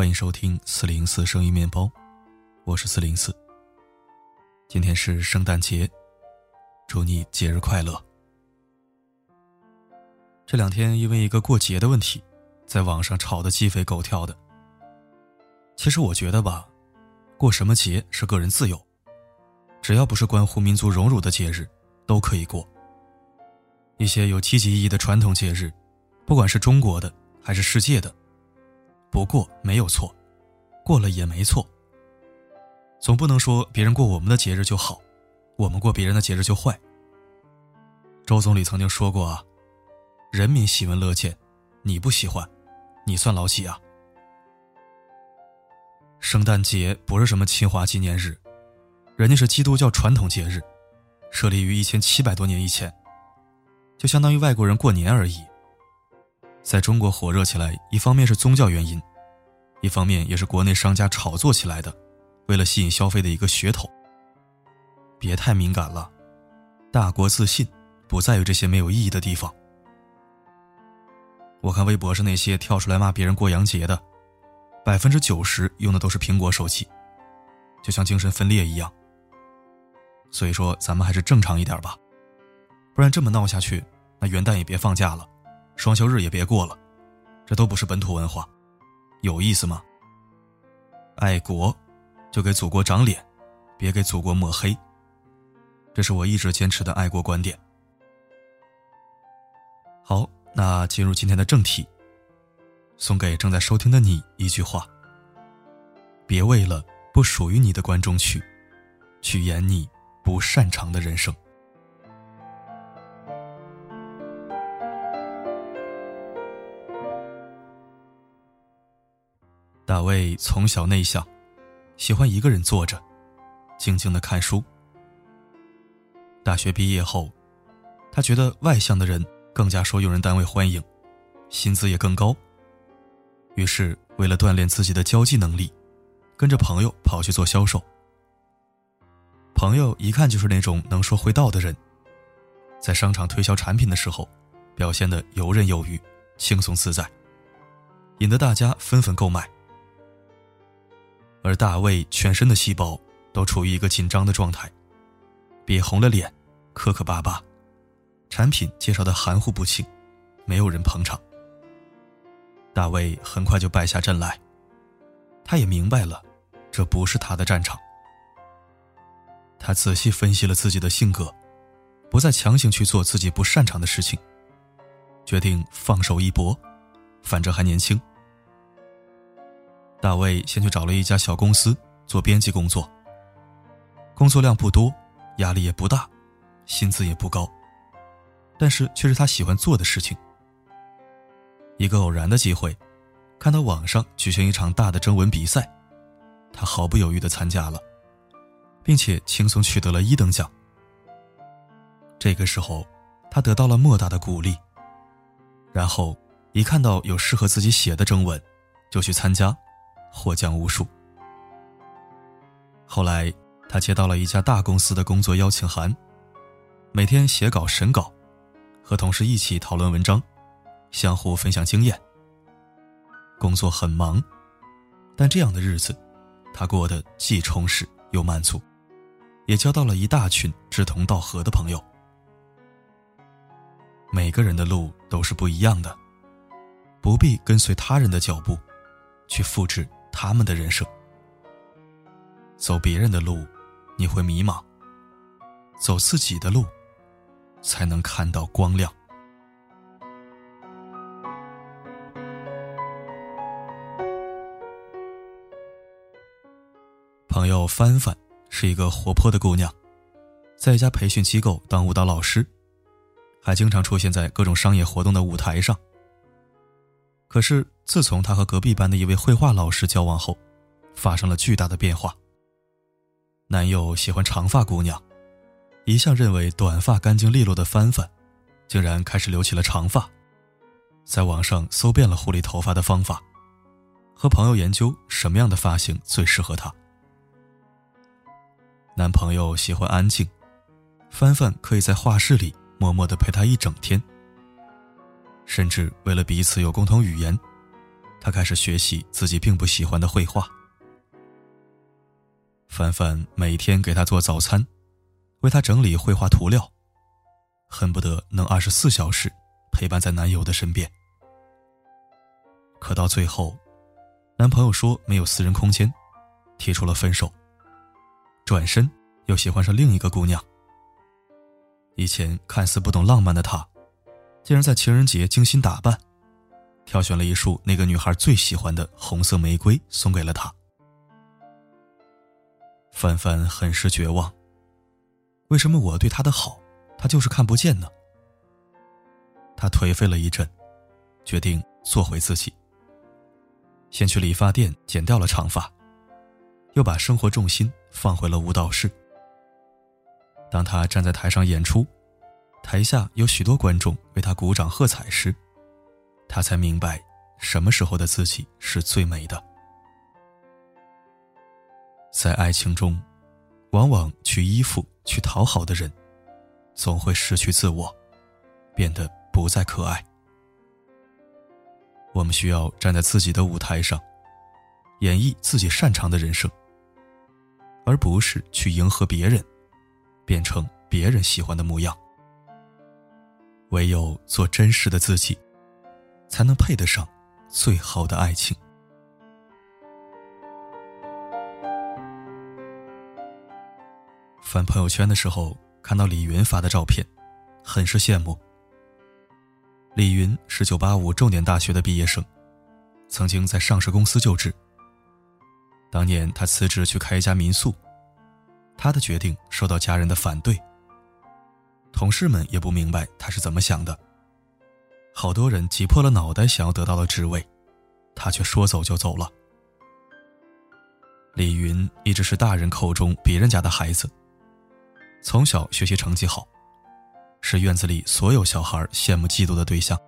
欢迎收听四零四声音面包，我是四零四。今天是圣诞节，祝你节日快乐。这两天因为一个过节的问题，在网上吵得鸡飞狗跳的。其实我觉得吧，过什么节是个人自由，只要不是关乎民族荣辱的节日，都可以过。一些有积极意义的传统节日，不管是中国的还是世界的。不过没有错，过了也没错。总不能说别人过我们的节日就好，我们过别人的节日就坏。周总理曾经说过啊：“人民喜闻乐见，你不喜欢，你算老几啊？”圣诞节不是什么侵华纪念日，人家是基督教传统节日，设立于一千七百多年以前，就相当于外国人过年而已。在中国火热起来，一方面是宗教原因，一方面也是国内商家炒作起来的，为了吸引消费的一个噱头。别太敏感了，大国自信不在于这些没有意义的地方。我看微博上那些跳出来骂别人过洋节的，百分之九十用的都是苹果手机，就像精神分裂一样。所以说，咱们还是正常一点吧，不然这么闹下去，那元旦也别放假了。双休日也别过了，这都不是本土文化，有意思吗？爱国，就给祖国长脸，别给祖国抹黑。这是我一直坚持的爱国观点。好，那进入今天的正题，送给正在收听的你一句话：别为了不属于你的观众去，去演你不擅长的人生。大卫从小内向，喜欢一个人坐着，静静的看书。大学毕业后，他觉得外向的人更加受用人单位欢迎，薪资也更高。于是，为了锻炼自己的交际能力，跟着朋友跑去做销售。朋友一看就是那种能说会道的人，在商场推销产品的时候，表现得游刃有余、轻松自在，引得大家纷纷购买。而大卫全身的细胞都处于一个紧张的状态，憋红了脸，磕磕巴巴，产品介绍的含糊不清，没有人捧场。大卫很快就败下阵来，他也明白了，这不是他的战场。他仔细分析了自己的性格，不再强行去做自己不擅长的事情，决定放手一搏，反正还年轻。大卫先去找了一家小公司做编辑工作，工作量不多，压力也不大，薪资也不高，但是却是他喜欢做的事情。一个偶然的机会，看到网上举行一场大的征文比赛，他毫不犹豫的参加了，并且轻松取得了一等奖。这个时候，他得到了莫大的鼓励，然后一看到有适合自己写的征文，就去参加。获奖无数。后来，他接到了一家大公司的工作邀请函，每天写稿审稿，和同事一起讨论文章，相互分享经验。工作很忙，但这样的日子，他过得既充实又满足，也交到了一大群志同道合的朋友。每个人的路都是不一样的，不必跟随他人的脚步，去复制。他们的人生，走别人的路，你会迷茫；走自己的路，才能看到光亮。朋友帆帆是一个活泼的姑娘，在一家培训机构当舞蹈老师，还经常出现在各种商业活动的舞台上。可是，自从他和隔壁班的一位绘画老师交往后，发生了巨大的变化。男友喜欢长发姑娘，一向认为短发干净利落的帆帆，竟然开始留起了长发。在网上搜遍了护理头发的方法，和朋友研究什么样的发型最适合她。男朋友喜欢安静，帆帆可以在画室里默默的陪他一整天。甚至为了彼此有共同语言，他开始学习自己并不喜欢的绘画。范范每天给他做早餐，为他整理绘画涂料，恨不得能二十四小时陪伴在男友的身边。可到最后，男朋友说没有私人空间，提出了分手。转身又喜欢上另一个姑娘。以前看似不懂浪漫的他，竟然在情人节精心打扮，挑选了一束那个女孩最喜欢的红色玫瑰送给了她。范范很是绝望。为什么我对他的好，他就是看不见呢？他颓废了一阵，决定做回自己。先去理发店剪掉了长发，又把生活重心放回了舞蹈室。当他站在台上演出，台下有许多观众为他鼓掌喝彩时，他才明白，什么时候的自己是最美的。在爱情中，往往去依附、去讨好的人，总会失去自我，变得不再可爱。我们需要站在自己的舞台上，演绎自己擅长的人生，而不是去迎合别人，变成别人喜欢的模样。唯有做真实的自己，才能配得上最好的爱情。翻朋友圈的时候，看到李云发的照片，很是羡慕。李云是985重点大学的毕业生，曾经在上市公司就职。当年他辞职去开一家民宿，他的决定受到家人的反对。同事们也不明白他是怎么想的，好多人挤破了脑袋想要得到的职位，他却说走就走了。李云一直是大人口中别人家的孩子。从小学习成绩好，是院子里所有小孩羡慕嫉妒的对象。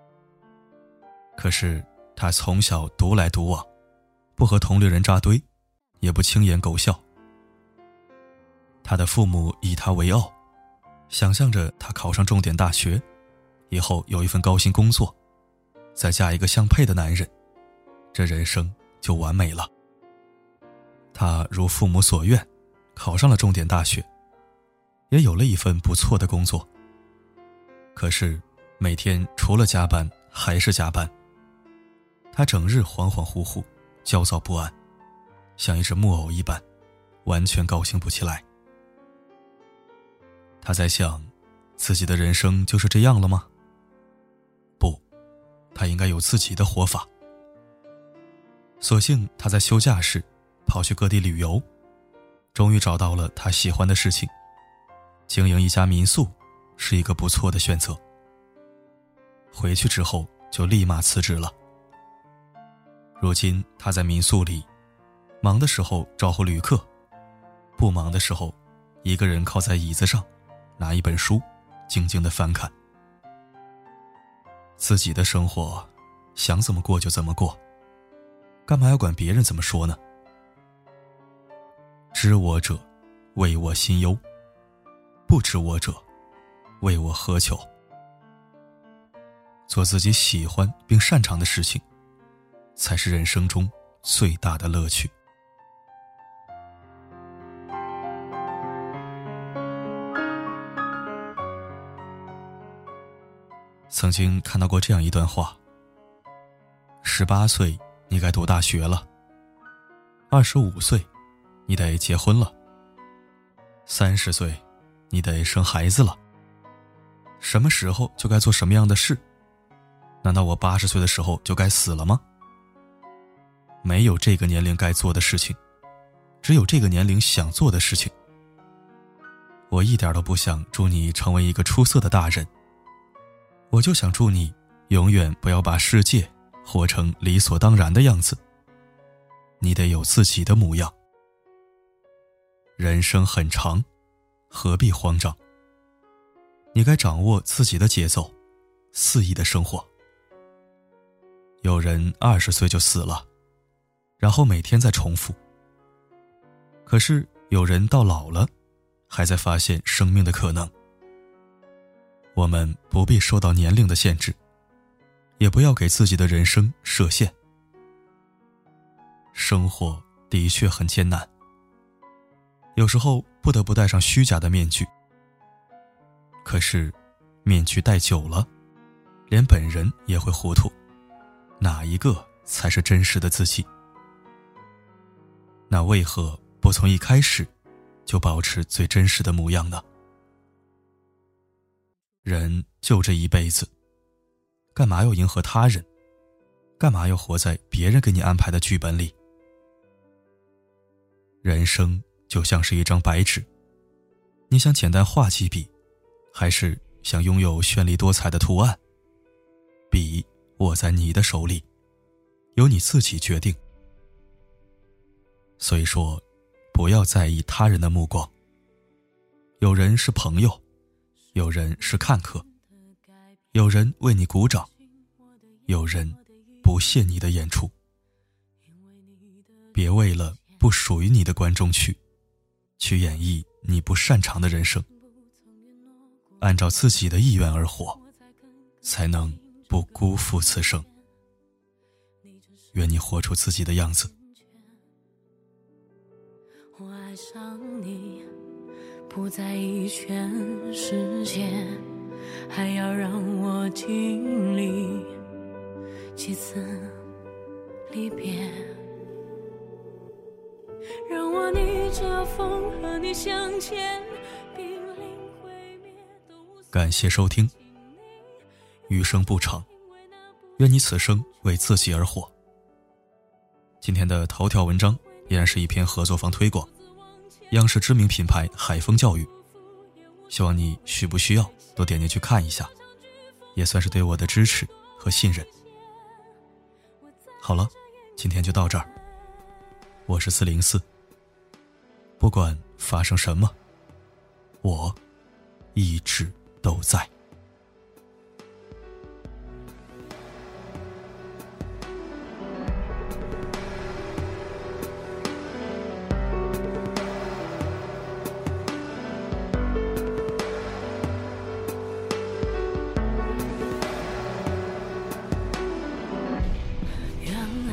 可是他从小独来独往，不和同龄人扎堆，也不轻言苟笑。他的父母以他为傲，想象着他考上重点大学，以后有一份高薪工作，再嫁一个相配的男人，这人生就完美了。他如父母所愿，考上了重点大学。也有了一份不错的工作。可是，每天除了加班还是加班。他整日恍恍惚惚，焦躁不安，像一只木偶一般，完全高兴不起来。他在想，自己的人生就是这样了吗？不，他应该有自己的活法。所幸他在休假时，跑去各地旅游，终于找到了他喜欢的事情。经营一家民宿是一个不错的选择。回去之后就立马辞职了。如今他在民宿里，忙的时候招呼旅客，不忙的时候，一个人靠在椅子上，拿一本书，静静的翻看。自己的生活，想怎么过就怎么过，干嘛要管别人怎么说呢？知我者，为我心忧。不知我者，为我何求？做自己喜欢并擅长的事情，才是人生中最大的乐趣。曾经看到过这样一段话：十八岁你该读大学了；二十五岁，你得结婚了；三十岁。你得生孩子了。什么时候就该做什么样的事？难道我八十岁的时候就该死了吗？没有这个年龄该做的事情，只有这个年龄想做的事情。我一点都不想祝你成为一个出色的大人。我就想祝你永远不要把世界活成理所当然的样子。你得有自己的模样。人生很长。何必慌张？你该掌握自己的节奏，肆意的生活。有人二十岁就死了，然后每天在重复。可是有人到老了，还在发现生命的可能。我们不必受到年龄的限制，也不要给自己的人生设限。生活的确很艰难，有时候不得不戴上虚假的面具。可是，面具戴久了，连本人也会糊涂，哪一个才是真实的自己？那为何不从一开始就保持最真实的模样呢？人就这一辈子，干嘛要迎合他人？干嘛要活在别人给你安排的剧本里？人生就像是一张白纸，你想简单画几笔，还是想拥有绚丽多彩的图案？笔握在你的手里，由你自己决定。所以说，不要在意他人的目光。有人是朋友，有人是看客，有人为你鼓掌，有人。不屑你的演出，别为了不属于你的观众去，去演绎你不擅长的人生。按照自己的意愿而活，才能不辜负此生。愿你活出自己的样子。我爱上你，不在意全世界，还要让我经历。几次离别，让我逆着风和你向前，濒临毁灭都感谢收听，余生不长，愿你此生为自己而活。今天的头条文章依然是一篇合作方推广，央视知名品牌海丰教育，希望你需不需要都点进去看一下，也算是对我的支持和信任。好了，今天就到这儿。我是四零四。不管发生什么，我一直都在。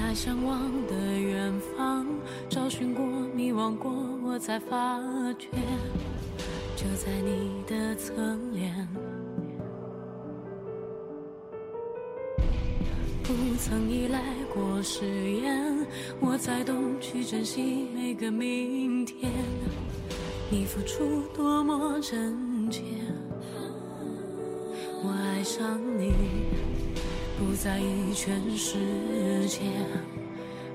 在向往的远方，找寻过，迷惘过，我才发觉，就在你的侧脸。不曾依赖过誓言，我才懂去珍惜每个明天。你付出多么真切，我爱上你。不在意全世界，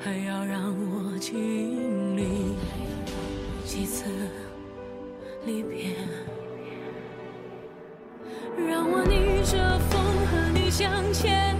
还要让我经历几次离别，让我逆着风和你向前。